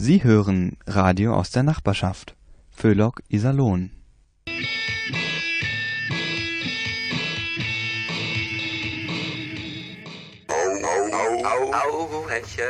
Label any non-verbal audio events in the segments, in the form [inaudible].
Sie hören Radio aus der Nachbarschaft. Föhlock Iserlohn. Au, au, Hechchen.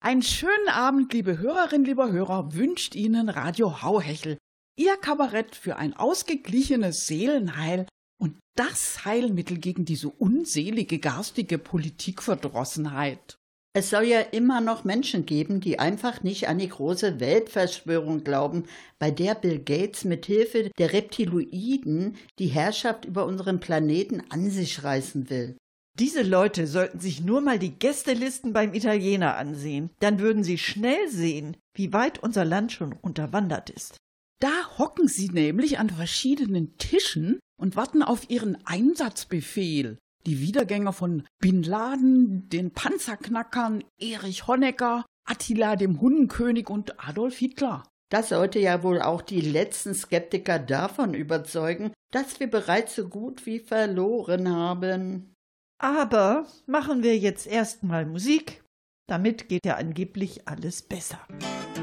Einen schönen Abend, liebe Hörerinnen, lieber Hörer, wünscht Ihnen Radio Hauhechel. Ihr Kabarett für ein ausgeglichenes Seelenheil und das Heilmittel gegen diese unselige, garstige Politikverdrossenheit. Es soll ja immer noch Menschen geben, die einfach nicht an die große Weltverschwörung glauben, bei der Bill Gates mit Hilfe der Reptiloiden die Herrschaft über unseren Planeten an sich reißen will. Diese Leute sollten sich nur mal die Gästelisten beim Italiener ansehen. Dann würden sie schnell sehen, wie weit unser Land schon unterwandert ist. Da hocken sie nämlich an verschiedenen Tischen und warten auf ihren Einsatzbefehl. Die Wiedergänger von Bin Laden, den Panzerknackern, Erich Honecker, Attila dem Hundenkönig und Adolf Hitler. Das sollte ja wohl auch die letzten Skeptiker davon überzeugen, dass wir bereits so gut wie verloren haben. Aber machen wir jetzt erstmal Musik. Damit geht ja angeblich alles besser. Johnny's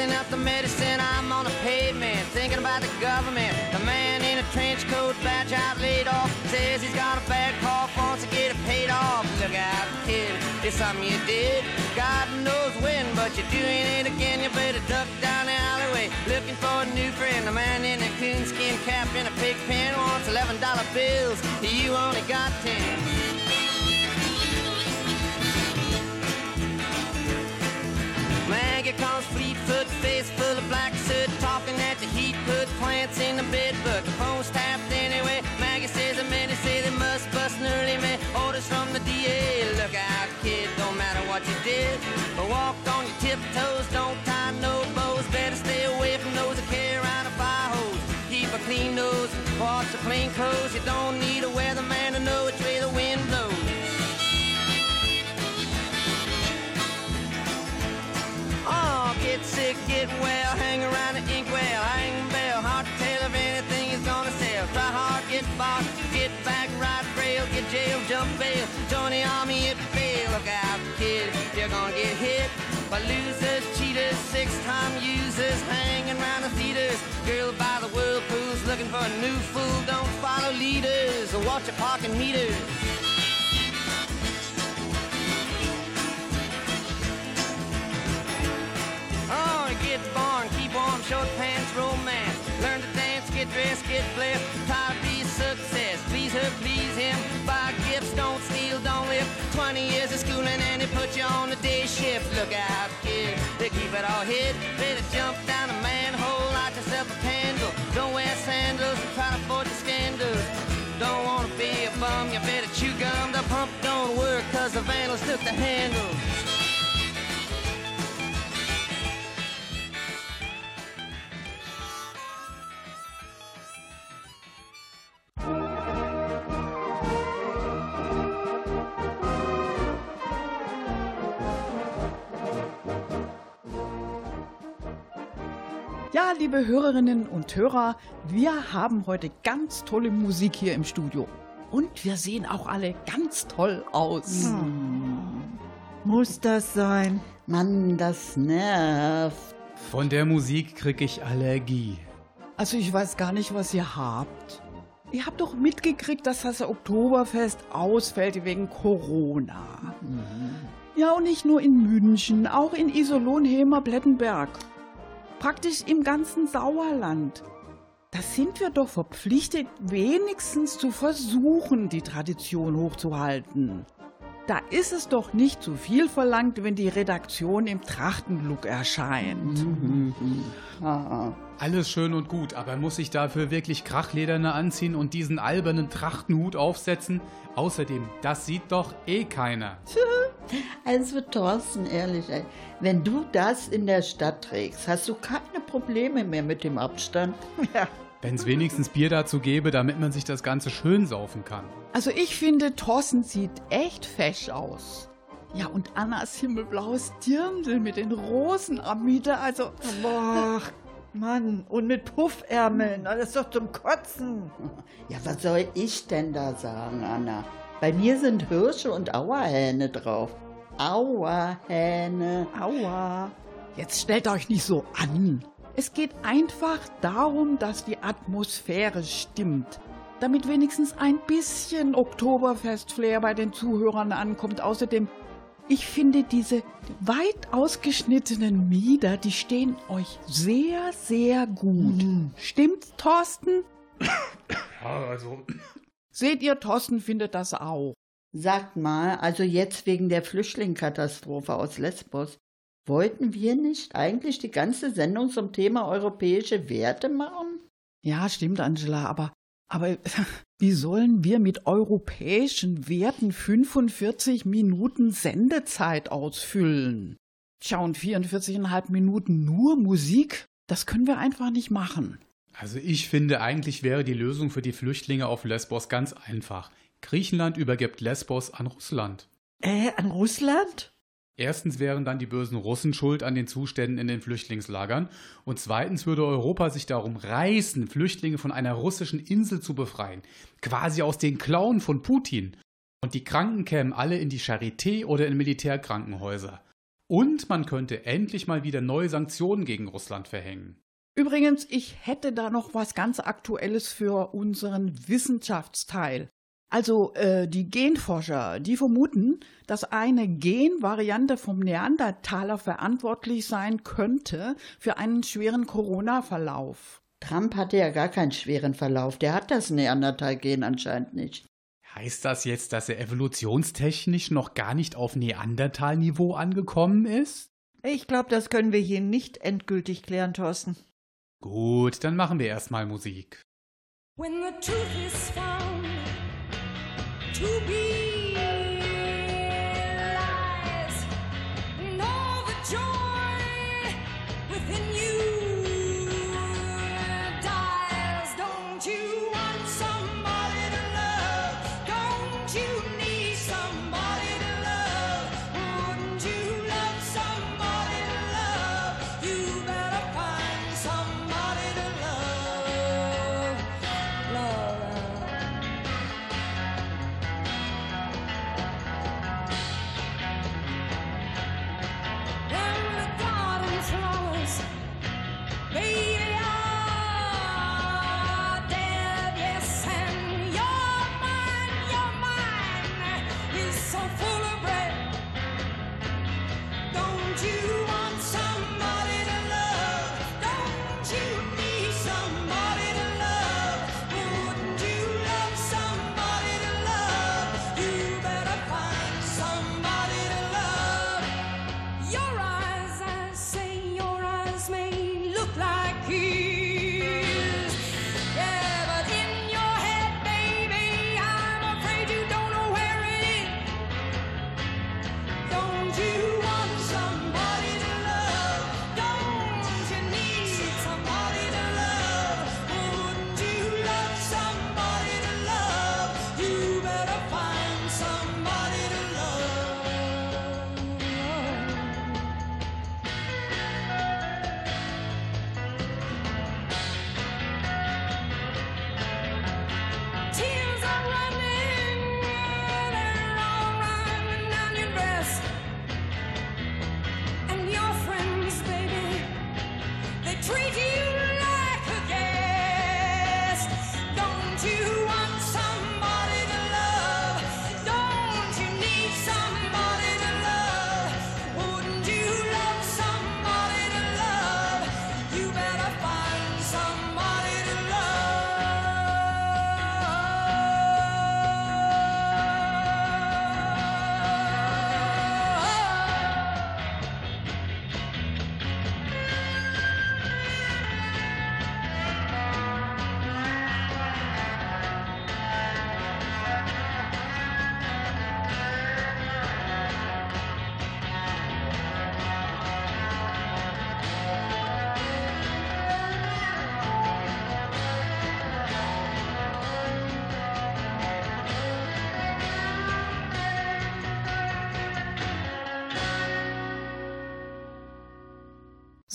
mixing up the medicine. I'm on the pavement thinking about the government. The man in a trench coat, badge out laid off, says he's got a bad cough, wants to get it paid off. Look out, kid, it's something you did. God knows when, but you're doing it again. You better duck down the alleyway looking for a new friend. The man in a coonskin cap and a pig pen wants eleven dollar bills. You only got ten. Clothes. You don't need a weatherman to know which way the wind blows. Oh, get sick, get well, hang around the inkwell, hang bell, hard to tell if anything is gonna sell. Try hard, get bought, get back, ride rail, get jail, jump bail, join the army if you fail. Look out, kid, you're gonna get hit by losers, cheaters, six-time users, hanging around the theaters. Whirlpools, looking for a new fool. Don't follow leaders or watch your parking meter. Oh, get born, keep warm, short pants, romance. Learn to dance, get dressed, get blessed. Try to be success. Please her, please him. Buy gifts, don't steal, don't live. 20 years of schooling and they put you on the day shift. Look out, kid, they keep it all hid. Better jump down a manhole, The pump don't work cause the vandals took the handle. Ja, liebe Hörerinnen und Hörer, wir haben heute ganz tolle Musik hier im Studio. Und wir sehen auch alle ganz toll aus. Muss das sein? Mann, das nervt. Von der Musik krieg ich Allergie. Also ich weiß gar nicht, was ihr habt. Ihr habt doch mitgekriegt, dass das Oktoberfest ausfällt wegen Corona. Ja, und nicht nur in München, auch in Iserlohn, Hemer, Plettenberg. Praktisch im ganzen Sauerland. Da sind wir doch verpflichtet, wenigstens zu versuchen, die Tradition hochzuhalten. Da ist es doch nicht zu viel verlangt, wenn die Redaktion im Trachtenlook erscheint. Ah, Alles schön und gut, aber muss ich dafür wirklich Krachlederne anziehen und diesen albernen Trachtenhut aufsetzen? Außerdem, das sieht doch eh keiner. [laughs] Also Thorsten, ehrlich, ey, wenn du das in der Stadt trägst, hast du keine Probleme mehr mit dem Abstand. [laughs] Ja, Wenn es wenigstens Bier dazu gäbe, damit man sich das Ganze schön saufen kann. Also ich finde, Thorsten sieht echt fesch aus. Ja, und Annas himmelblaues Dirndl mit den Rosen am Miete, also... Boah, Mann, und mit Puffärmeln, das ist doch zum Kotzen. Ja, was soll ich denn da sagen, Anna? Bei mir sind Hirsche und Auerhähne drauf. Auerhähne. Aua. Jetzt stellt euch nicht so an. Es geht einfach darum, dass die Atmosphäre stimmt. Damit wenigstens ein bisschen Oktoberfest-Flair bei den Zuhörern ankommt. Außerdem, ich finde diese weit ausgeschnittenen Mieder, die stehen euch sehr, sehr gut. Stimmt's, Thorsten? [coughs] Ja, also. Seht ihr, Thorsten findet das auch. Sagt mal, also jetzt wegen der Flüchtlingskatastrophe aus Lesbos, wollten wir nicht eigentlich die ganze Sendung zum Thema europäische Werte machen? Ja, stimmt, Angela, aber, aber wie sollen wir mit europäischen Werten 45 Minuten Sendezeit ausfüllen? Tja, und 44,5 Minuten nur Musik, das können wir einfach nicht machen. Also ich finde, eigentlich wäre die Lösung für die Flüchtlinge auf Lesbos ganz einfach. Griechenland übergibt Lesbos an Russland. Äh, an Russland? Erstens wären dann die bösen Russen schuld an den Zuständen in den Flüchtlingslagern und zweitens würde Europa sich darum reißen, Flüchtlinge von einer russischen Insel zu befreien, quasi aus den Klauen von Putin. Und die Kranken kämen alle in die Charité oder in Militärkrankenhäuser. Und man könnte endlich mal wieder neue Sanktionen gegen Russland verhängen. Übrigens, ich hätte da noch was ganz Aktuelles für unseren Wissenschaftsteil. Also äh, die Genforscher, die vermuten, dass eine Genvariante vom Neandertaler verantwortlich sein könnte für einen schweren Corona-Verlauf. Trump hatte ja gar keinen schweren Verlauf. Der hat das Neandertal-Gen anscheinend nicht. Heißt das jetzt, dass er evolutionstechnisch noch gar nicht auf Neandertal-Niveau angekommen ist? Ich glaube, das können wir hier nicht endgültig klären, Thorsten. Gut, dann machen wir erstmal Musik. When the truth is found to be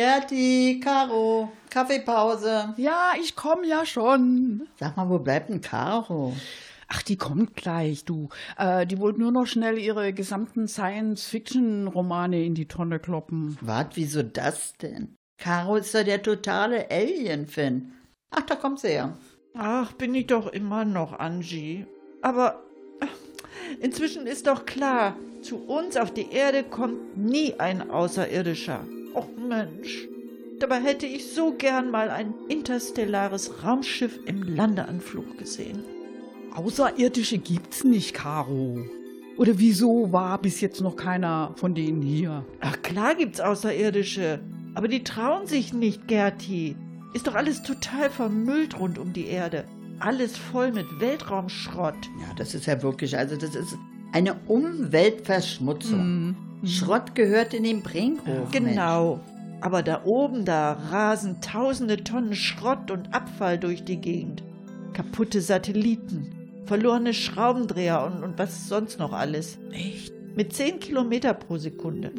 Gerti, Caro, Kaffeepause. Ja, ich komm ja schon. Sag mal, wo bleibt denn Caro? Ach, die kommt gleich, du. Äh, die wollte nur noch schnell ihre gesamten Science-Fiction-Romane in die Tonne kloppen. Wart, wieso das denn? Caro ist doch der totale Alien-Fan. Ach, da kommt sie ja. Ach, bin ich doch immer noch, Angie. Aber äh, inzwischen ist doch klar, zu uns auf die Erde kommt nie ein Außerirdischer. Och Mensch. Dabei hätte ich so gern mal ein interstellares Raumschiff im Landeanflug gesehen. Außerirdische gibt's nicht, Caro. Oder wieso war bis jetzt noch keiner von denen hier? Ach klar gibt's Außerirdische, aber die trauen sich nicht, Gerti. Ist doch alles total vermüllt rund um die Erde. Alles voll mit Weltraumschrott. Ja, das ist ja wirklich, also das ist eine Umweltverschmutzung. Schrott gehört in den Brinkhof. Genau. Aber da oben, da rasen tausende Tonnen Schrott und Abfall durch die Gegend. Kaputte Satelliten, verlorene Schraubendreher und, und was sonst noch alles. Echt? Mit 10 Kilometer pro Sekunde.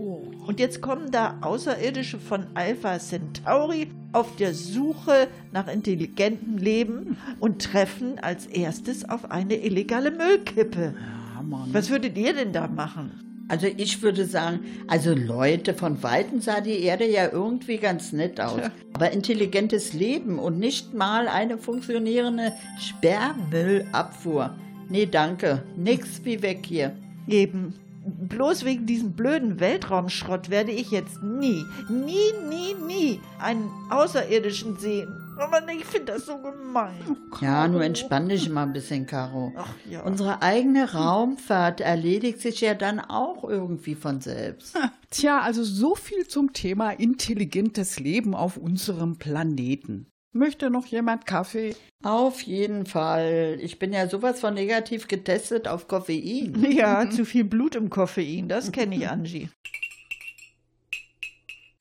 Und jetzt kommen da Außerirdische von Alpha Centauri auf der Suche nach intelligentem Leben und treffen als erstes auf eine illegale Müllkippe. Ja, Mann. Was würdet ihr denn da machen? Also ich würde sagen, also Leute, von Weitem sah die Erde ja irgendwie ganz nett aus. Aber intelligentes Leben und nicht mal eine funktionierende Sperrmüllabfuhr. Nee, danke. Nix wie weg hier. Eben. Bloß wegen diesem blöden Weltraumschrott werde ich jetzt nie, nie, nie, nie einen Außerirdischen sehen. Aber ich finde das so gemein. Ja, nur entspann dich mal ein bisschen, Caro. Ach ja. Unsere eigene Raumfahrt erledigt sich ja dann auch irgendwie von selbst. [laughs] Tja, also so viel zum Thema intelligentes Leben auf unserem Planeten. Möchte noch jemand Kaffee? Auf jeden Fall. Ich bin ja sowas von negativ getestet auf Koffein. [laughs] Ja, [laughs] zu viel Blut im Koffein, das kenne ich, Angie.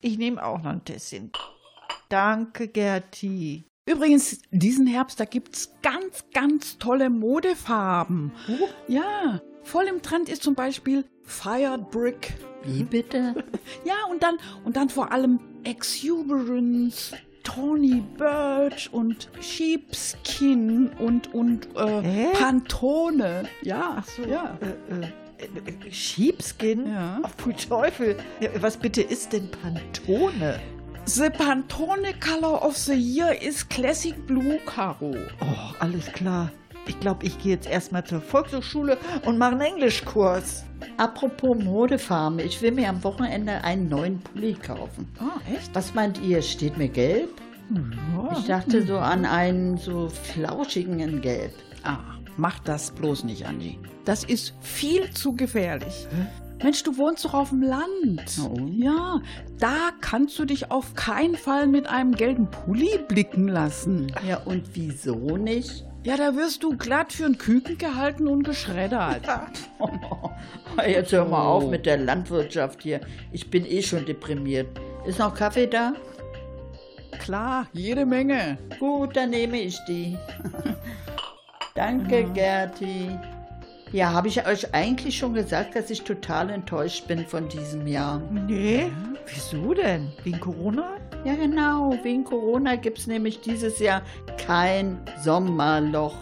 Ich nehme auch noch ein Tässchen. Danke, Gerti. Übrigens, diesen Herbst, da gibt's ganz, ganz tolle Modefarben. Ja, voll im Trend ist zum Beispiel Fired Brick. Wie bitte? [laughs] Ja, und dann, und dann vor allem Exuberance, Tawny Birch und Sheepskin und, und äh? Pantone. Ja, ach so. Ja. Äh, äh, Sheepskin? Ja. Ach, pfui Teufel. Was bitte ist denn Pantone? The Pantone Color of the Year is Classic Blue, Caro. Oh, alles klar. Ich glaube, ich gehe jetzt erstmal zur Volkshochschule und mache einen Englischkurs. Apropos Modefarben, ich will mir am Wochenende einen neuen Pulli kaufen. Ah, echt? Was meint ihr? Steht mir gelb? Ich dachte so an einen so flauschigen in Gelb. Ah, mach das bloß nicht, Angie. Das ist viel zu gefährlich. Mensch, du wohnst doch auf dem Land. Ja, da kannst du dich auf keinen Fall mit einem gelben Pulli blicken lassen. Ja, und wieso nicht? Ja, da wirst du glatt für einen Küken gehalten und geschreddert. [laughs] Jetzt hör mal auf mit der Landwirtschaft hier. Ich bin eh schon deprimiert. Ist noch Kaffee da? Klar, jede Menge. Gut, dann nehme ich die. [laughs] Danke, Gerti. Ja, habe ich euch eigentlich schon gesagt, dass ich total enttäuscht bin von diesem Jahr? Nee, wieso denn? Wegen Corona? Ja, genau. Wegen Corona gibt es nämlich dieses Jahr kein Sommerloch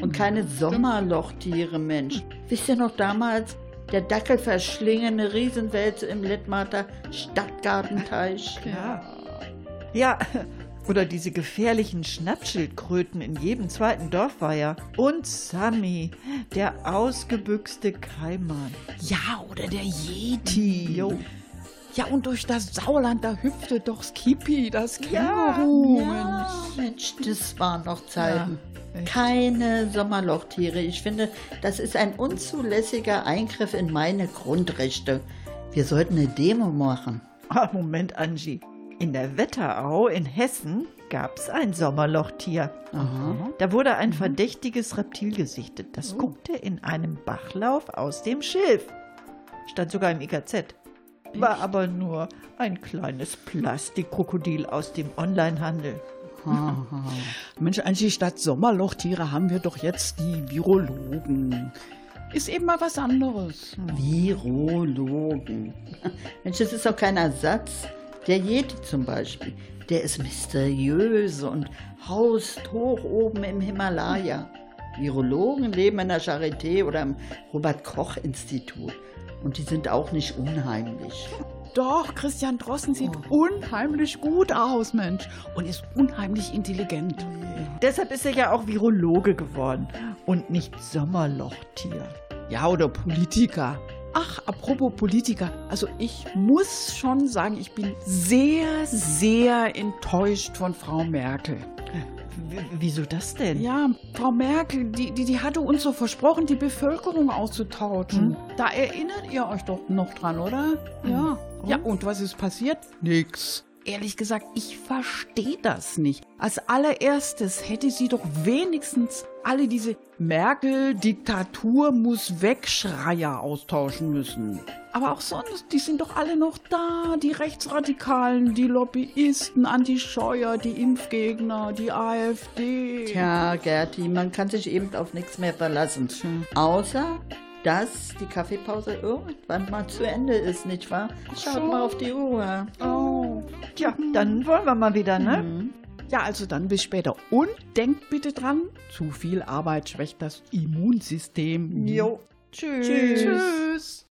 und keine Sommerlochtiere, Mensch. Wisst ihr noch damals, der dackelverschlingene Riesenwälze im Littmarter Stadtgartenteich? Ja. Ja, oder diese gefährlichen Schnappschildkröten in jedem zweiten Dorfweiher. Und Sammy, der ausgebüxte Kaiman. Ja, oder der Yeti. Jo. Ja, und durch das Sauerland, da hüpfte doch Skippy, das Känguru. Ja, Mensch, das waren noch Zeiten. Ja. Keine Sommerlochtiere. Ich finde, das ist ein unzulässiger Eingriff in meine Grundrechte. Wir sollten eine Demo machen. Ah, Moment, Angie. In der Wetterau in Hessen gab's ein Sommerlochtier. Da wurde ein verdächtiges Reptil gesichtet. Das guckte in einem Bachlauf aus dem Schilf. Stand sogar im IKZ. War aber nur ein kleines Plastikkrokodil aus dem Onlinehandel. Mensch, Angie, statt Sommerlochtiere haben wir doch jetzt die Virologen. Ist eben mal was anderes. Virologen. [laughs] Mensch, das ist doch kein Ersatz. Der Yeti zum Beispiel, der ist mysteriös und haust hoch oben im Himalaya. Virologen leben in der Charité oder im Robert-Koch-Institut. Und die sind auch nicht unheimlich. Doch, Christian Drossen sieht unheimlich gut aus, Mensch. Und ist unheimlich intelligent. Deshalb ist er ja auch Virologe geworden und nicht Sommerlochtier. Ja, oder Politiker. Ach, apropos Politiker. Also ich muss schon sagen, ich bin sehr, sehr enttäuscht von Frau Merkel. W wieso das denn? Ja, Frau Merkel, die, die, die hatte uns so versprochen, die Bevölkerung auszutauschen. Da erinnert ihr euch doch noch dran, oder? Ja. Ja, und was ist passiert? Nix. Ehrlich gesagt, ich verstehe das nicht. Als allererstes hätte sie doch wenigstens alle diese Merkel-Diktatur muss wegschreier austauschen müssen. Aber auch sonst, die sind doch alle noch da. Die Rechtsradikalen, die Lobbyisten, Anti-Scheuer, die Impfgegner, die AfD. Tja, Gerti, man kann sich eben auf nichts mehr verlassen. Außer, dass die Kaffeepause irgendwann mal zu Ende ist, nicht wahr? Schaut mal auf die Uhr. Oh. Tja, dann wollen wir mal wieder, ne? Ja, also dann bis später. Und denkt bitte dran, zu viel Arbeit schwächt das Immunsystem. Jo. Tschüss. Tschüss. Bye,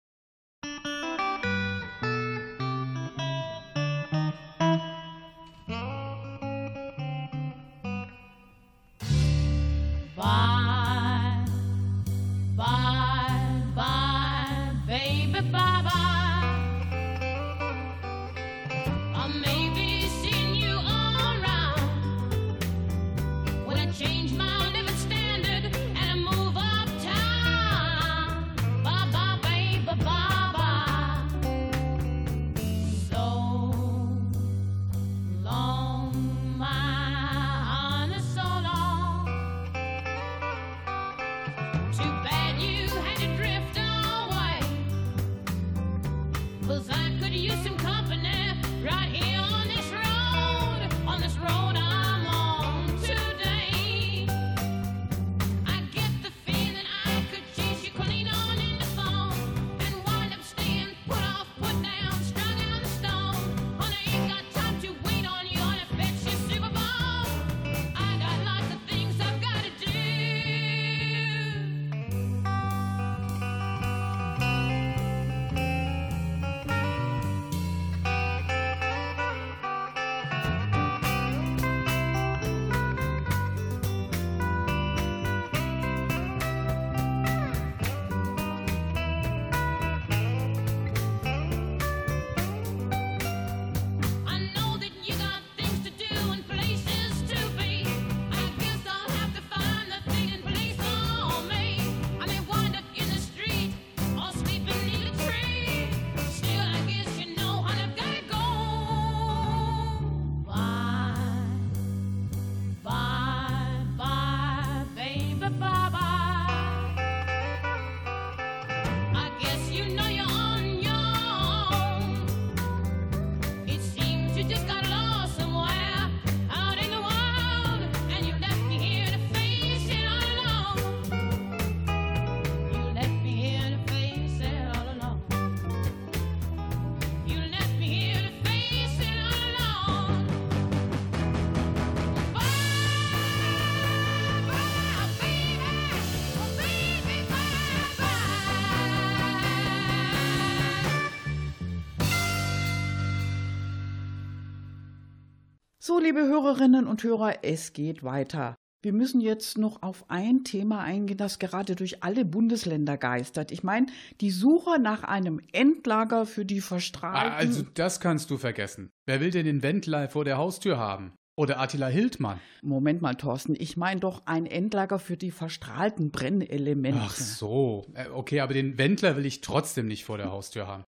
So, liebe Hörerinnen und Hörer, es geht weiter. Wir müssen jetzt noch auf ein Thema eingehen, das gerade durch alle Bundesländer geistert. Ich meine, die Suche nach einem Endlager für die Ah, Verstrahlten. Also, das kannst du vergessen. Wer will denn den Wendler vor der Haustür haben? Oder Attila Hildmann? Moment mal, Thorsten, ich meine doch ein Endlager für die verstrahlten Brennelemente. Ach so. Äh, Okay, aber den Wendler will ich trotzdem nicht vor der Haustür haben.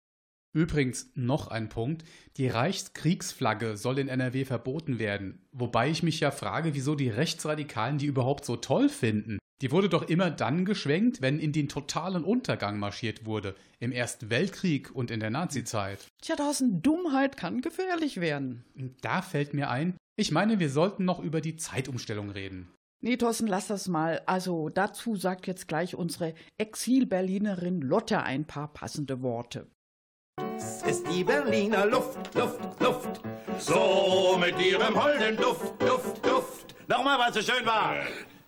Übrigens noch ein Punkt. Die Reichskriegsflagge soll in NRW verboten werden. Wobei ich mich ja frage, wieso die Rechtsradikalen die überhaupt so toll finden. Die wurde doch immer dann geschwenkt, wenn in den totalen Untergang marschiert wurde. Im Ersten Weltkrieg und in der Nazizeit. Tja, Thorsten, Dummheit kann gefährlich werden. Da fällt mir ein, ich meine, wir sollten noch über die Zeitumstellung reden. Nee, Thorsten, lass das mal. Also dazu sagt jetzt gleich unsere Exil-Berlinerin Lotte ein paar passende Worte. Das ist die Berliner Luft, Luft, Luft. So mit ihrem holden Duft, Duft, Duft. Nochmal, was so schön war.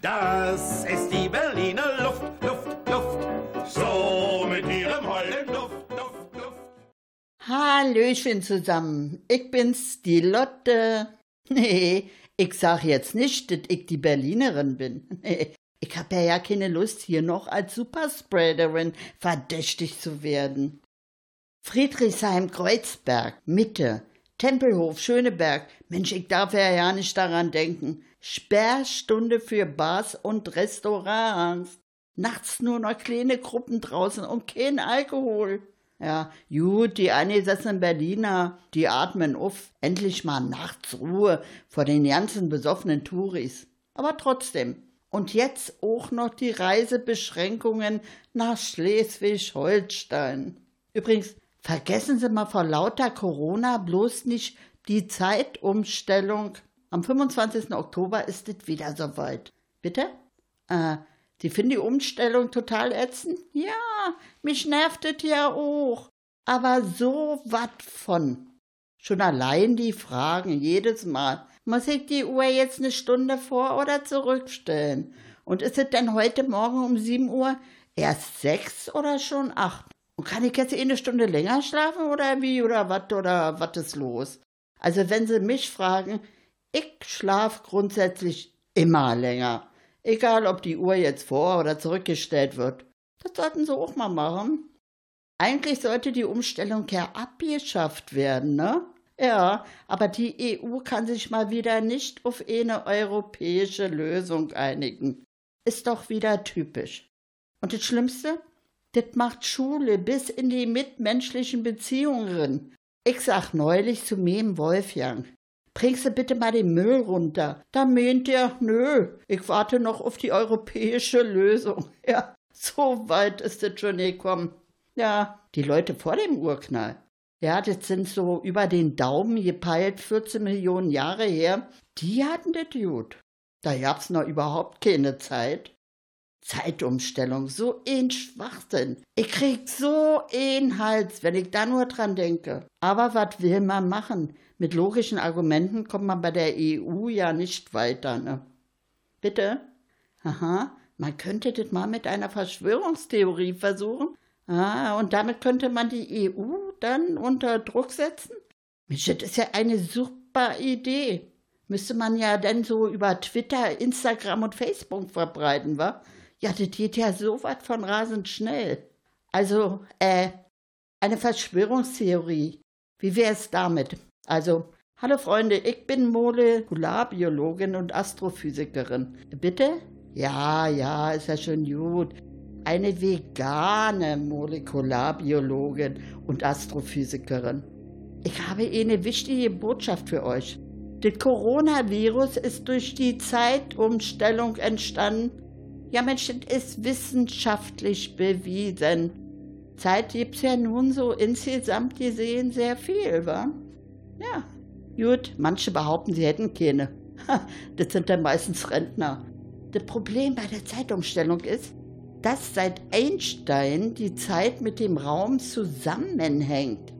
Das ist die Berliner Luft, Luft, Luft. So mit ihrem holden Duft, Duft, Duft. Hallöchen zusammen, ich bin's, die Lotte. [laughs] Nee, ich sag jetzt nicht, dass ich die Berlinerin bin. Nee, ich hab ja, ja keine Lust, hier noch als Superspreaderin verdächtig zu werden. Friedrichshain-Kreuzberg, Mitte, Tempelhof, Schöneberg. Mensch, ich darf ja ja nicht daran denken. Sperrstunde für Bars und Restaurants. Nachts nur noch kleine Gruppen draußen und kein Alkohol. Ja, gut, die eingesessenen Berliner, die atmen auf. Endlich mal nachts Ruhe vor den ganzen besoffenen Touris. Aber trotzdem. Und jetzt auch noch die Reisebeschränkungen nach Schleswig-Holstein. Übrigens, vergessen Sie mal vor lauter Corona bloß nicht die Zeitumstellung. Am 25. Oktober ist es wieder soweit. Bitte? Äh, Sie finden die Umstellung total ätzend? Ja, mich nervt es ja auch. Aber so wat von. Schon allein die Fragen jedes Mal. Muss ich die Uhr jetzt eine Stunde vor oder zurückstellen? Und ist es denn heute Morgen um 7 Uhr erst sechs oder schon acht? Und kann ich jetzt eh eine Stunde länger schlafen oder wie oder was oder was ist los? Also wenn Sie mich fragen, ich schlaf grundsätzlich immer länger. Egal, ob die Uhr jetzt vor- oder zurückgestellt wird. Das sollten Sie auch mal machen. Eigentlich sollte die Umstellung ja abgeschafft werden, ne? Ja, aber die EU kann sich mal wieder nicht auf eine europäische Lösung einigen. Ist doch wieder typisch. Und das Schlimmste? Das macht Schule bis in die mitmenschlichen Beziehungen. Ich sag neulich zu im Wolfgang, bringst du bitte mal den Müll runter. Da meint er, nö, ich warte noch auf die europäische Lösung. [laughs] Ja, so weit ist es schon gekommen. Ja, die Leute vor dem Urknall. Ja, das sind so über den Daumen gepeilt 14 Millionen Jahre her. Die hatten das gut. Da gab's noch überhaupt keine Zeit. Zeitumstellung, so ein Schwachsinn. Ich krieg so einen Hals, wenn ich da nur dran denke. Aber was will man machen? Mit logischen Argumenten kommt man bei der EU ja nicht weiter, ne? Bitte? Aha, man könnte das mal mit einer Verschwörungstheorie versuchen. Ah, und damit könnte man die EU dann unter Druck setzen? Mensch, das ist ja eine super Idee. Müsste man ja dann so über Twitter, Instagram und Facebook verbreiten, wa? Ja, das geht ja so was von rasend schnell. Also, äh, eine Verschwörungstheorie. Wie wäre es damit? Also, hallo Freunde, ich bin Molekularbiologin und Astrophysikerin. Bitte? Ja, ja, ist ja schon gut. Eine vegane Molekularbiologin und Astrophysikerin. Ich habe eine wichtige Botschaft für euch. Das Coronavirus ist durch die Zeitumstellung entstanden. Ja, Mensch, das ist wissenschaftlich bewiesen. Zeit gibt's ja nun so insgesamt gesehen sehr viel, wa? Ja, gut, manche behaupten, sie hätten keine. Das sind dann meistens Rentner. Das Problem bei der Zeitumstellung ist, dass seit Einstein die Zeit mit dem Raum zusammenhängt.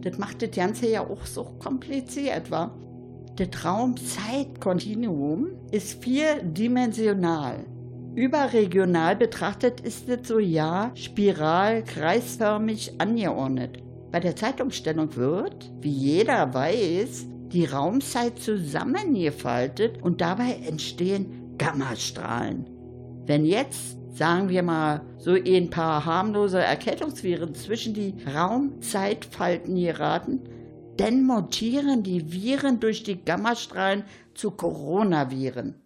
Das macht das Ganze ja auch so kompliziert, wa? Das Raum-Zeit-Kontinuum ist vierdimensional. Überregional betrachtet ist es so ja spiral kreisförmig angeordnet. Bei der Zeitumstellung wird, wie jeder weiß, die Raumzeit zusammengefaltet und dabei entstehen Gammastrahlen. Wenn jetzt, sagen wir mal, so ein paar harmlose Erkältungsviren zwischen die Raumzeitfalten geraten, dann mutieren die Viren durch die Gammastrahlen zu Coronaviren.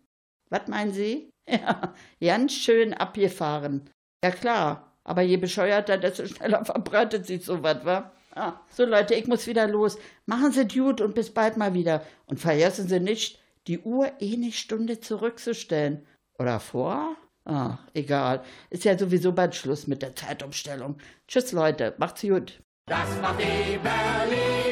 Was meinen Sie? Ja, ganz schön abgefahren. Ja klar, aber je bescheuerter, desto schneller verbreitet sich sowas, wa? Ah, so Leute, ich muss wieder los. Machen Sie gut und bis bald mal wieder. Und vergessen Sie nicht, die Uhr eh nicht Stunde zurückzustellen. Oder vor? Ach, egal. Ist ja sowieso bald Schluss mit der Zeitumstellung. Tschüss, Leute. Macht's gut. Das macht die Berliner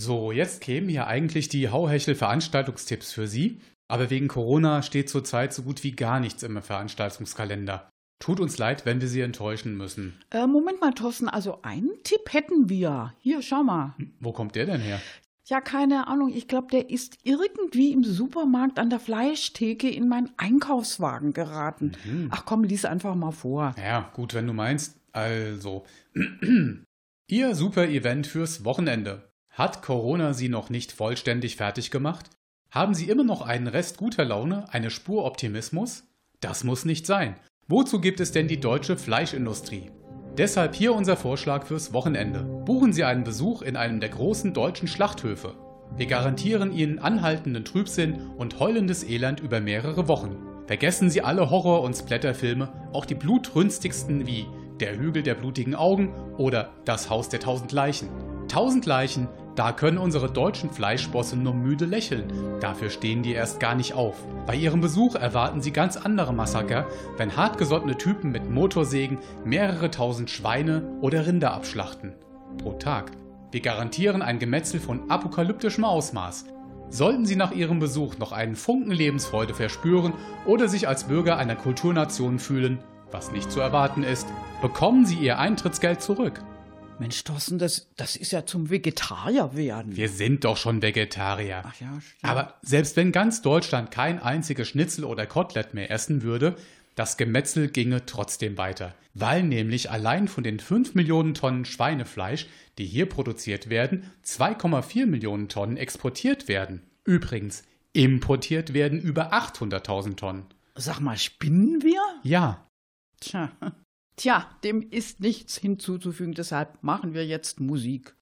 So, jetzt kämen hier eigentlich die Hauhechel-Veranstaltungstipps für Sie. Aber wegen Corona steht zurzeit so gut wie gar nichts im Veranstaltungskalender. Tut uns leid, wenn wir Sie enttäuschen müssen. Äh, Moment mal, Thorsten, also einen Tipp hätten wir. Hier, schau mal. Wo kommt der denn her? Ja, keine Ahnung. Ich glaube, der ist irgendwie im Supermarkt an der Fleischtheke in meinen Einkaufswagen geraten. Ach komm, lies einfach mal vor. Ja, gut, wenn du meinst. Also, [clears throat] Ihr Super-Event fürs Wochenende. Hat Corona Sie noch nicht vollständig fertig gemacht? Haben Sie immer noch einen Rest guter Laune, eine Spur Optimismus? Das muss nicht sein. Wozu gibt es denn die deutsche Fleischindustrie? Deshalb hier unser Vorschlag fürs Wochenende. Buchen Sie einen Besuch in einem der großen deutschen Schlachthöfe. Wir garantieren Ihnen anhaltenden Trübsinn und heulendes Elend über mehrere Wochen. Vergessen Sie alle Horror- und Splatterfilme, auch die blutrünstigsten wie Der Hügel der blutigen Augen oder Das Haus der tausend Leichen. Tausend Leichen, da können unsere deutschen Fleischbosse nur müde lächeln. Dafür stehen die erst gar nicht auf. Bei ihrem Besuch erwarten sie ganz andere Massaker, wenn hartgesottene Typen mit Motorsägen mehrere tausend Schweine oder Rinder abschlachten. Pro Tag. Wir garantieren ein Gemetzel von apokalyptischem Ausmaß. Sollten Sie nach Ihrem Besuch noch einen Funken Lebensfreude verspüren oder sich als Bürger einer Kulturnation fühlen, was nicht zu erwarten ist, bekommen Sie Ihr Eintrittsgeld zurück. Mensch, Thorsten, das, das ist ja zum Vegetarier werden. Wir sind doch schon Vegetarier. Ach ja, stimmt. Aber selbst wenn ganz Deutschland kein einziges Schnitzel oder Kotelett mehr essen würde, das Gemetzel ginge trotzdem weiter. Weil nämlich allein von den 5 Millionen Tonnen Schweinefleisch, die hier produziert werden, 2,4 Millionen Tonnen exportiert werden. Übrigens, importiert werden über 800.000 Tonnen. Sag mal, spinnen wir? Ja, Tja. Tja, dem ist nichts hinzuzufügen, deshalb machen wir jetzt Musik.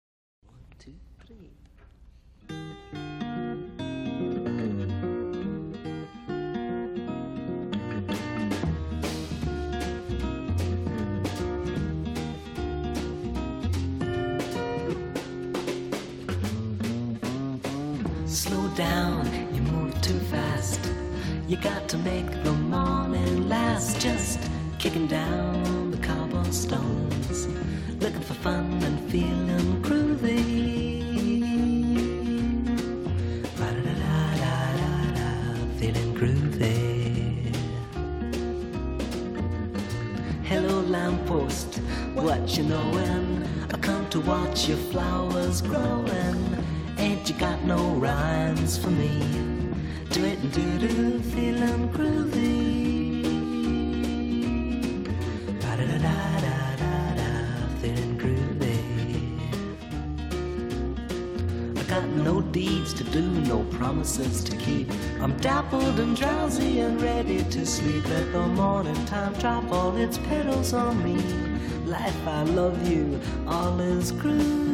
Slow down, you move too fast. You got to make the morning last. Just kicking down cobblestones, looking for fun and feeling groovy. Feeling groovy. Hello, lamppost, what you knowin'? I come to watch your flowers growing. Ain't you got no rhymes for me? Do it and do do, feeling groovy. Promises to keep. I'm dappled and drowsy and ready to sleep. Let the morning time drop all its petals on me. Life, I love you, all is groovy.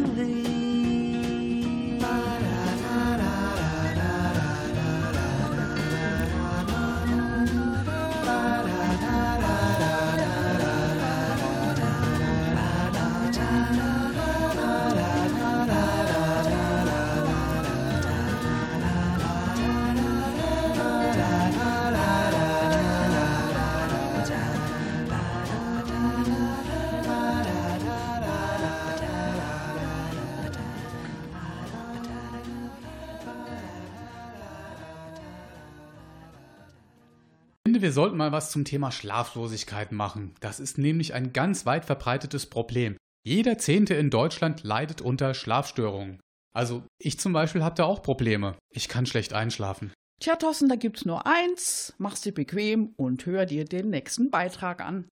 Wir sollten mal was zum Thema Schlaflosigkeit machen. Das ist nämlich ein ganz weit verbreitetes Problem. Jeder Zehnte in Deutschland leidet unter Schlafstörungen. Also ich zum Beispiel habe da auch Probleme. Ich kann schlecht einschlafen. Tja, Thorsten, da gibt's nur eins. Mach's dir bequem und hör dir den nächsten Beitrag an.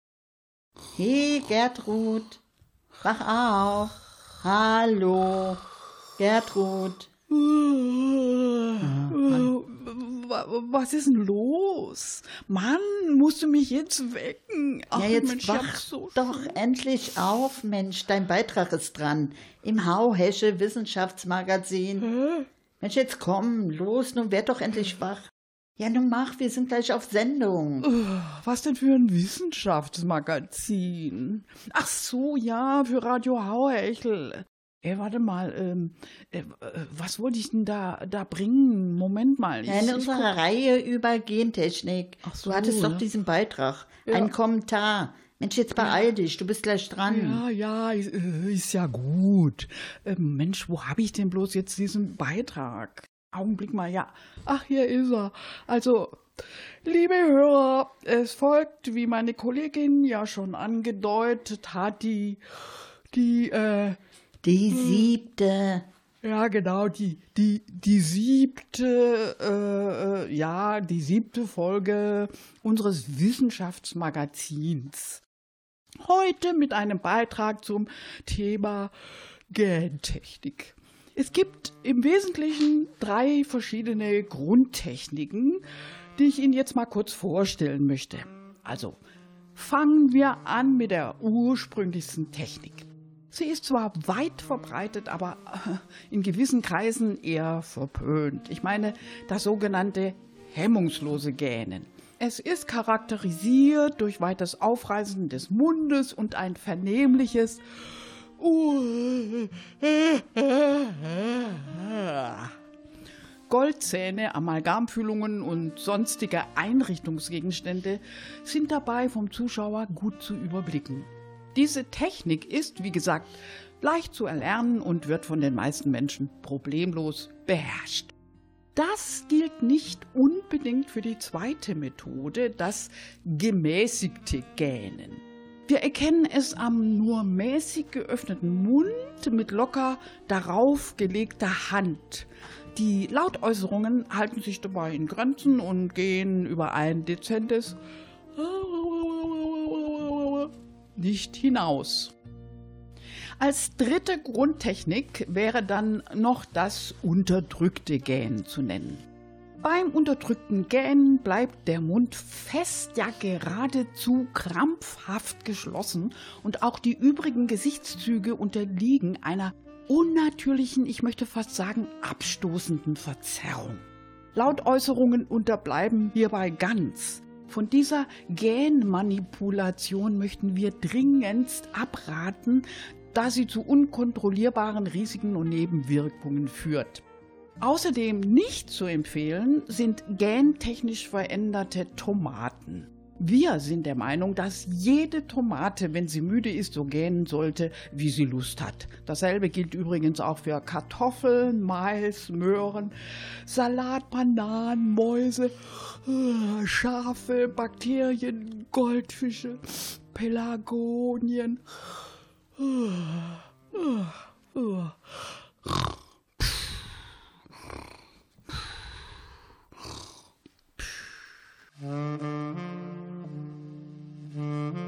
Hey Gertrud, wach auf. Hallo, Gertrud. Wa- Was ist denn los? Mann, musst du mich jetzt wecken? Ach, ja, jetzt Mensch, wach so doch endlich auf, Mensch. Dein Beitrag ist dran. Im Hauhesche Wissenschaftsmagazin. Mensch, jetzt komm, los, nun werd doch endlich wach. Ja, nun mach, wir sind gleich auf Sendung. Was denn für ein Wissenschaftsmagazin? Ach so, ja, für Radio Hauhechel. Ey, warte mal, ähm, äh, äh, was wollte ich denn da, da bringen? Moment mal. Ja, in ich unserer Reihe über Gentechnik. Ach so, du hattest doch ja. diesen Beitrag. Ja. Ein Kommentar. Mensch, jetzt beeil dich, du bist gleich dran. Ja, ja, ist, äh, ist ja gut. Ähm, Mensch, wo habe ich denn bloß jetzt diesen Beitrag? Augenblick mal, ja. Ach, hier ist er. Also, liebe Hörer, es folgt, wie meine Kollegin ja schon angedeutet hat, die, die, äh, Die siebte. ja, genau, die, die, die siebte, äh, äh, ja, die siebte Folge unseres Wissenschaftsmagazins. Heute mit einem Beitrag zum Thema Gentechnik. Es gibt im Wesentlichen drei verschiedene Grundtechniken, die ich Ihnen jetzt mal kurz vorstellen möchte. Also Fangen wir an mit der ursprünglichsten Technik. Sie ist zwar weit verbreitet, aber äh, in gewissen Kreisen eher verpönt. Ich meine das sogenannte hemmungslose Gähnen. Es ist charakterisiert durch weites Aufreißen des Mundes und ein vernehmliches Goldzähne, Amalgamfüllungen und sonstige Einrichtungsgegenstände sind dabei vom Zuschauer gut zu überblicken. Diese Technik ist, wie gesagt, leicht zu erlernen und wird von den meisten Menschen problemlos beherrscht. Das gilt nicht unbedingt für die zweite Methode, das gemäßigte Gähnen. Wir erkennen es am nur mäßig geöffneten Mund mit locker darauf gelegter Hand. Die Lautäußerungen halten sich dabei in Grenzen und gehen über ein dezentes nicht hinaus. Als dritte Grundtechnik wäre dann noch das unterdrückte Gähnen zu nennen. Beim unterdrückten Gähnen bleibt der Mund fest, ja geradezu krampfhaft geschlossen und auch die übrigen Gesichtszüge unterliegen einer unnatürlichen, ich möchte fast sagen abstoßenden Verzerrung. Lautäußerungen unterbleiben hierbei ganz. Von dieser Gänmanipulation möchten wir dringendst abraten, da sie zu unkontrollierbaren Risiken und Nebenwirkungen führt. Außerdem nicht zu empfehlen sind gentechnisch veränderte Tomaten. Wir sind der Meinung, dass jede Tomate, wenn sie müde ist, so gähnen sollte, wie sie Lust hat. Dasselbe gilt übrigens auch für Kartoffeln, Mais, Möhren, Salat, Bananen, Mäuse, äh, Schafe, Bakterien, Goldfische, Pelagonien. Äh, Mm-hmm.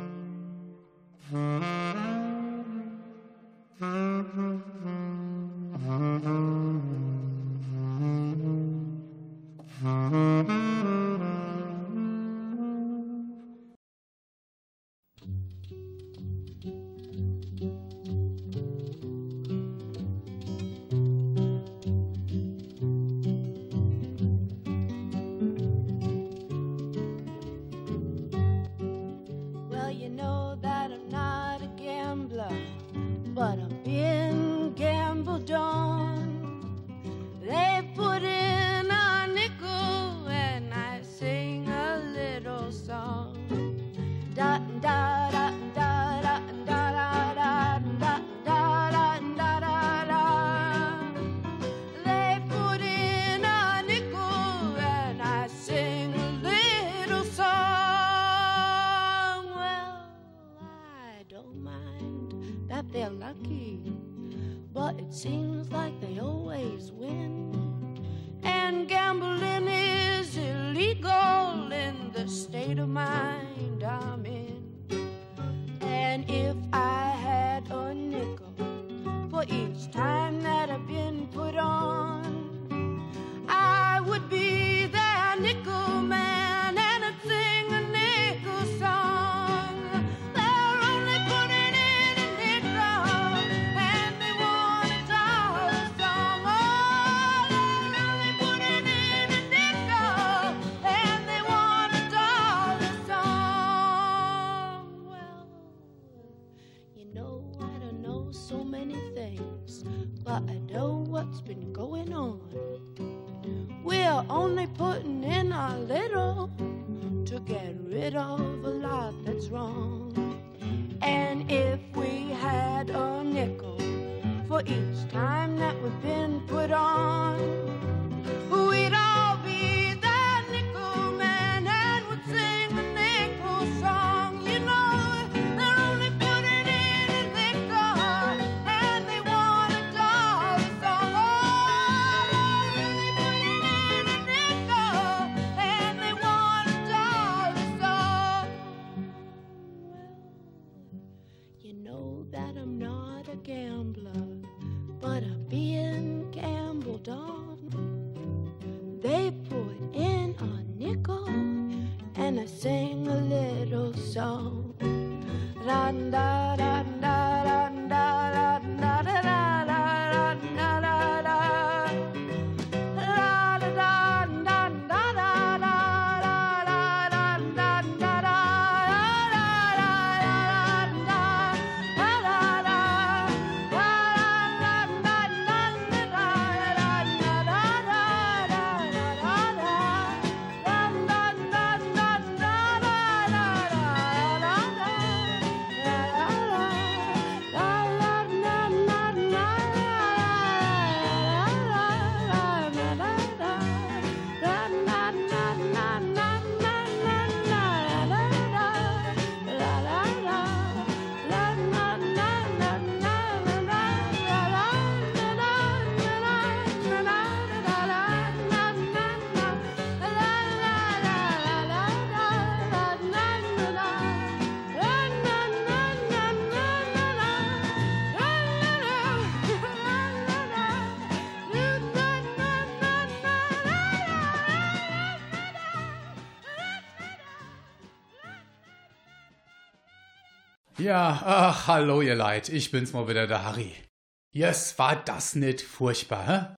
Lucky, but it seems like they always win. And gambling is illegal in the state of mind Ja, ach, hallo ihr Leid, ich bin's mal wieder, der Harry. Yes, war das nicht furchtbar, hä?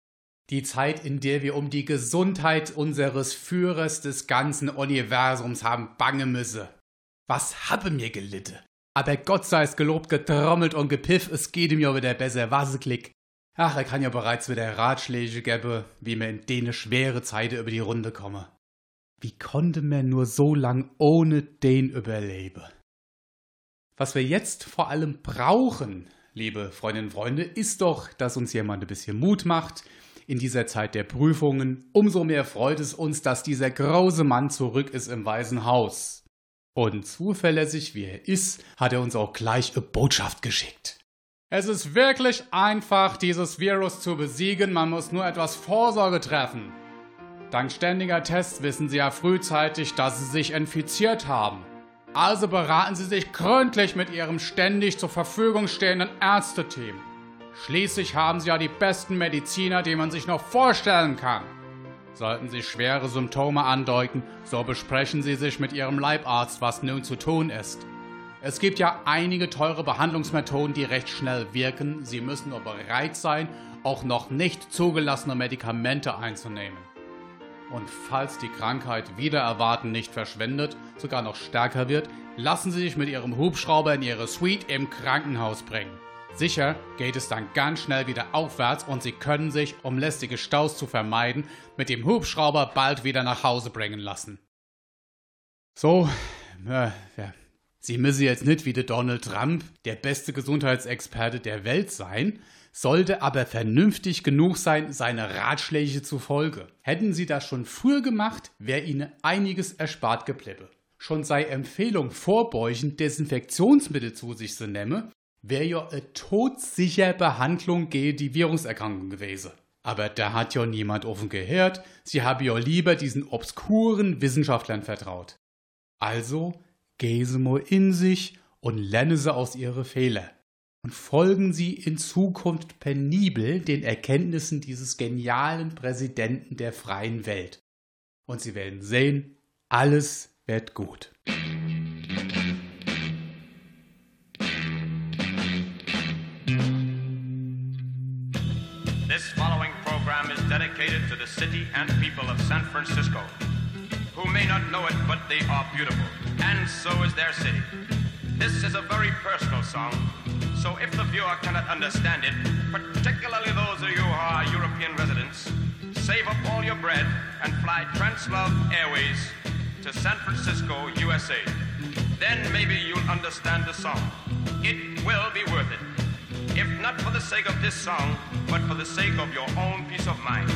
Die Zeit, in der wir um die Gesundheit unseres Führers des ganzen Universums haben bange müsse. Was habe mir gelitten? Aber Gott sei es gelobt, getrommelt und gepiff, es geht ihm ja wieder besser, was klick. Ach, er kann ja bereits wieder Ratschläge geben, wie man in dene schwere Zeiten über die Runde komme. Wie konnte man nur so lang ohne den überleben? Was wir jetzt vor allem brauchen, liebe Freundinnen und Freunde, ist doch, dass uns jemand ein bisschen Mut macht in dieser Zeit der Prüfungen. Umso mehr freut es uns, dass dieser große Mann zurück ist im Weißen Haus. Und zuverlässig wie er ist, hat er uns auch gleich eine Botschaft geschickt. Es ist wirklich einfach, dieses Virus zu besiegen, man muss nur etwas Vorsorge treffen. Dank ständiger Tests wissen Sie ja frühzeitig, dass Sie sich infiziert haben. Also beraten Sie sich gründlich mit Ihrem ständig zur Verfügung stehenden Ärzteteam. Schließlich haben Sie ja die besten Mediziner, die man sich noch vorstellen kann. Sollten Sie schwere Symptome andeuten, so besprechen Sie sich mit Ihrem Leibarzt, was nun zu tun ist. Es gibt ja einige teure Behandlungsmethoden, die recht schnell wirken. Sie müssen nur bereit sein, auch noch nicht zugelassene Medikamente einzunehmen. Und falls die Krankheit wieder erwarten nicht verschwindet, sogar noch stärker wird, lassen Sie sich mit Ihrem Hubschrauber in Ihre Suite im Krankenhaus bringen. Sicher geht es dann ganz schnell wieder aufwärts und Sie können sich, um lästige Staus zu vermeiden, mit dem Hubschrauber bald wieder nach Hause bringen lassen. So, äh, ja. Sie müssen jetzt nicht wie der Donald Trump der beste Gesundheitsexperte der Welt sein, sollte aber vernünftig genug sein, seine Ratschläge zu folgen. Hätten Sie das schon früher gemacht, wäre Ihnen einiges erspart geblieben. Schon sei Empfehlung vorbeugend Desinfektionsmittel zu sich zu nehmen, wäre ja eine todsicher Behandlung gegen die Viruserkrankung gewesen. Aber da hat ja niemand offen gehört, sie haben ja lieber diesen obskuren Wissenschaftlern vertraut. Also gehen Sie mal in sich und lernen Sie aus Ihre Fehler. Und folgen Sie in Zukunft penibel den Erkenntnissen dieses genialen Präsidenten der freien Welt. Und Sie werden sehen, alles wird gut. This following program is dedicated to the city and people of San Francisco, who may not know it, but they are beautiful, and so is their city. This is a very personal song, so if the viewer cannot understand it, particularly those of you who are European residents, save up all your bread and fly Translove Airways to San Francisco, USA. Then maybe you'll understand the song. It will be worth it. If not for the sake of this song, but for the sake of your own peace of mind.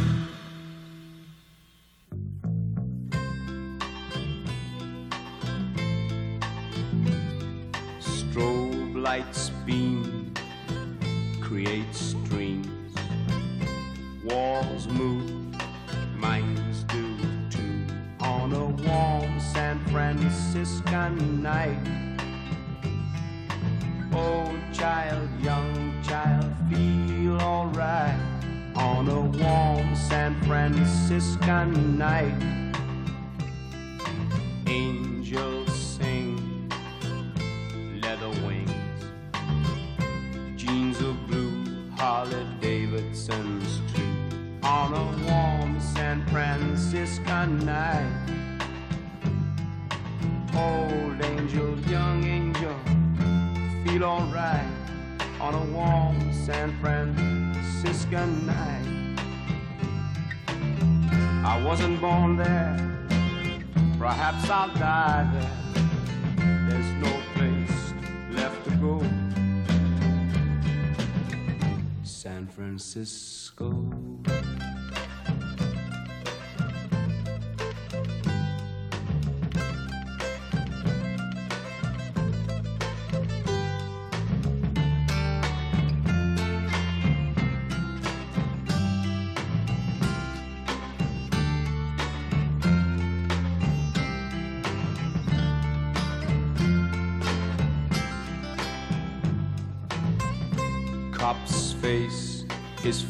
Strobe lights beam, create streams. Walls move, Franciscan night. Old child, young child, feel alright. On a warm San Franciscan night. San Franciscan night. I wasn't born there, perhaps I'll die there. There's no place left to go. San Francisco.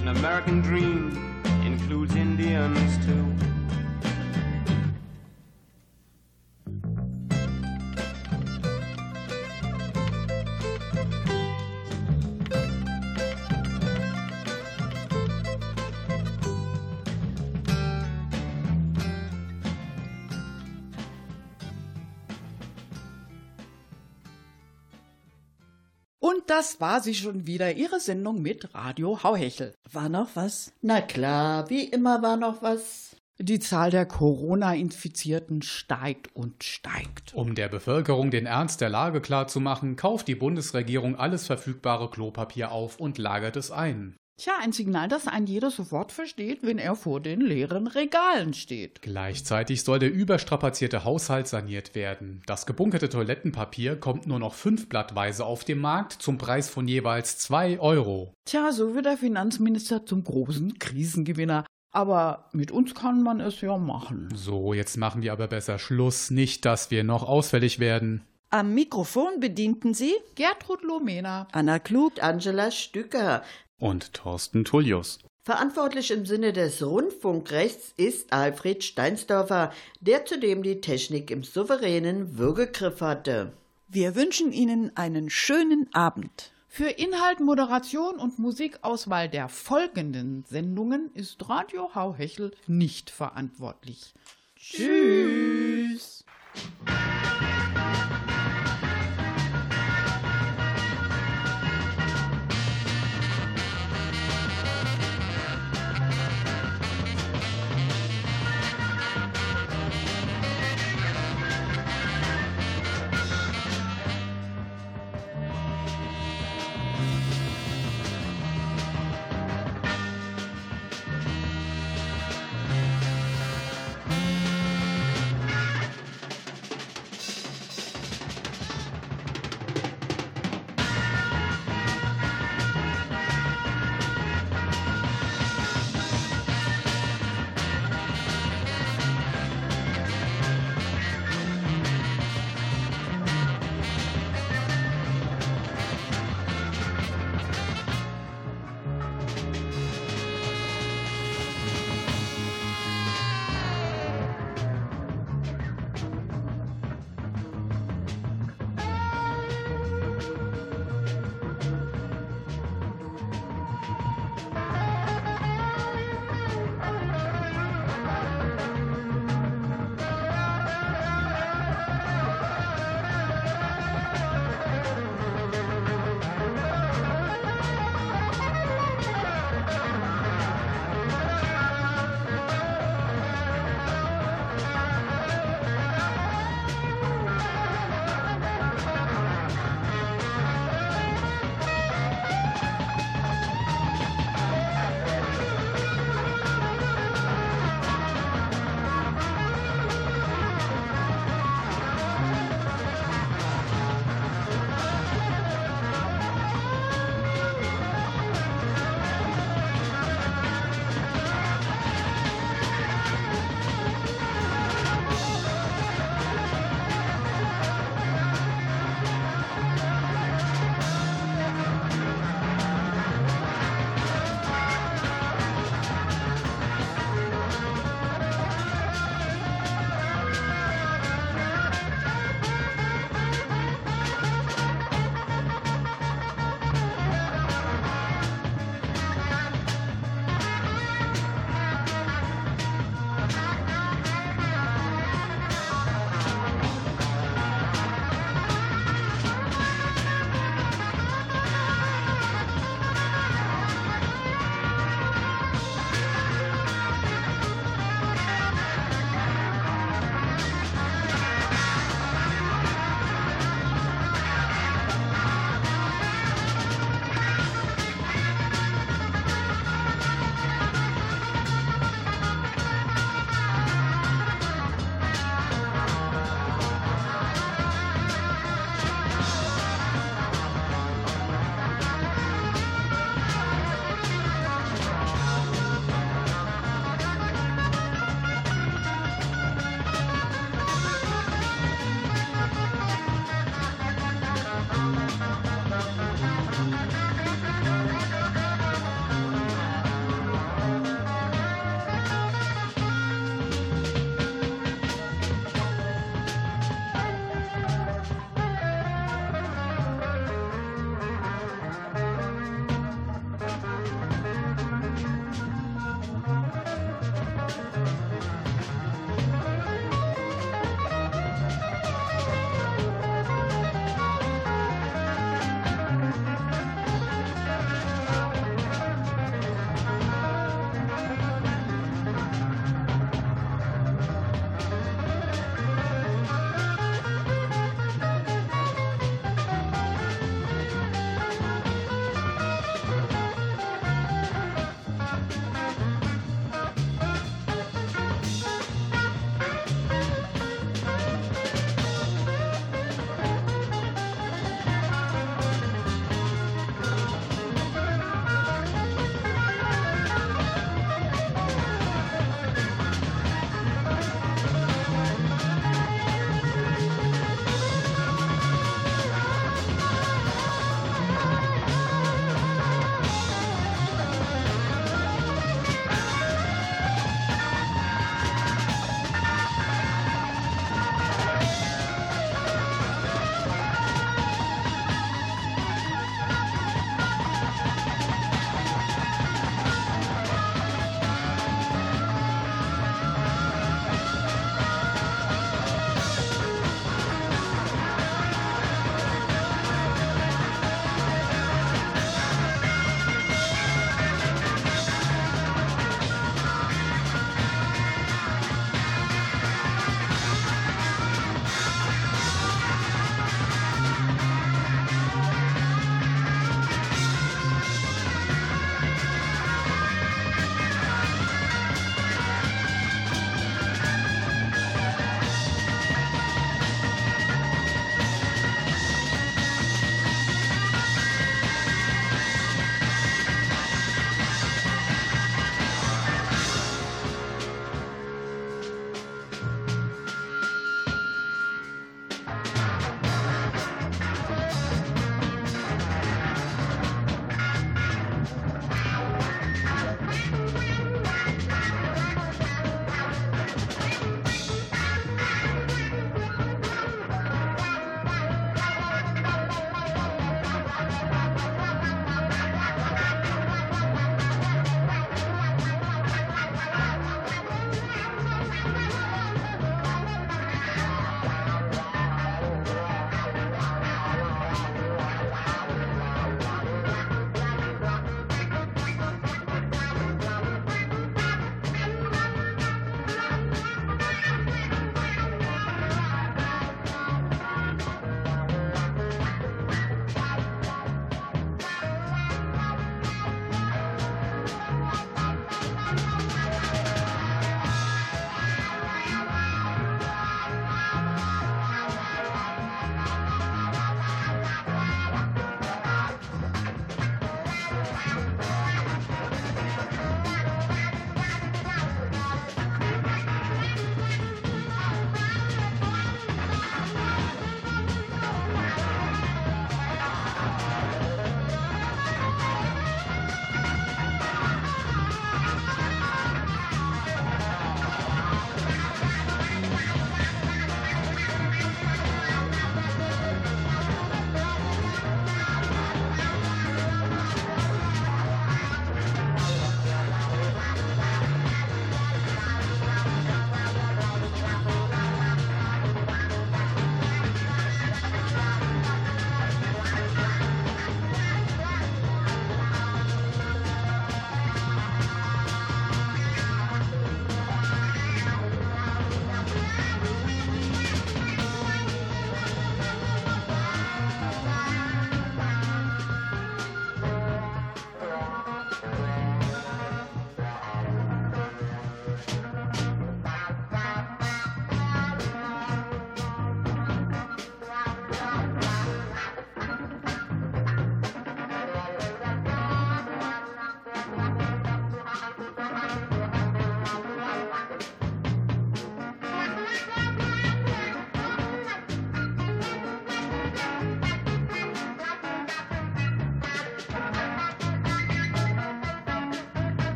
An American dream, includes Indians too. Das war sie schon wieder, ihre Sendung mit Radio Hauhechel. War noch was? Na klar, wie immer war noch was. Die Zahl der Corona-Infizierten steigt und steigt. Um der Bevölkerung den Ernst der Lage klarzumachen, kauft die Bundesregierung alles verfügbare Klopapier auf und lagert es ein. Tja, ein Signal, das ein jeder sofort versteht, wenn er vor den leeren Regalen steht. Gleichzeitig soll der überstrapazierte Haushalt saniert werden. Das gebunkerte Toilettenpapier kommt nur noch fünf Blattweise auf den Markt zum Preis von jeweils zwei Euro. Tja, so wird der Finanzminister zum großen Krisengewinner. Aber mit uns kann man es ja machen. So, jetzt machen wir aber besser Schluss, nicht, dass wir noch ausfällig werden. Am Mikrofon bedienten sie Gertrud Lomena, Anna Klug, Angela Stücker. Und Thorsten Tullius. Verantwortlich im Sinne des Rundfunkrechts ist Alfred Steinsdorfer, der zudem die Technik im souveränen Würgegriff hatte. Wir wünschen Ihnen einen schönen Abend. Für Inhalt, Moderation und Musikauswahl der folgenden Sendungen ist Radio Hauhechel nicht verantwortlich. Tschüss. Thank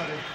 everybody.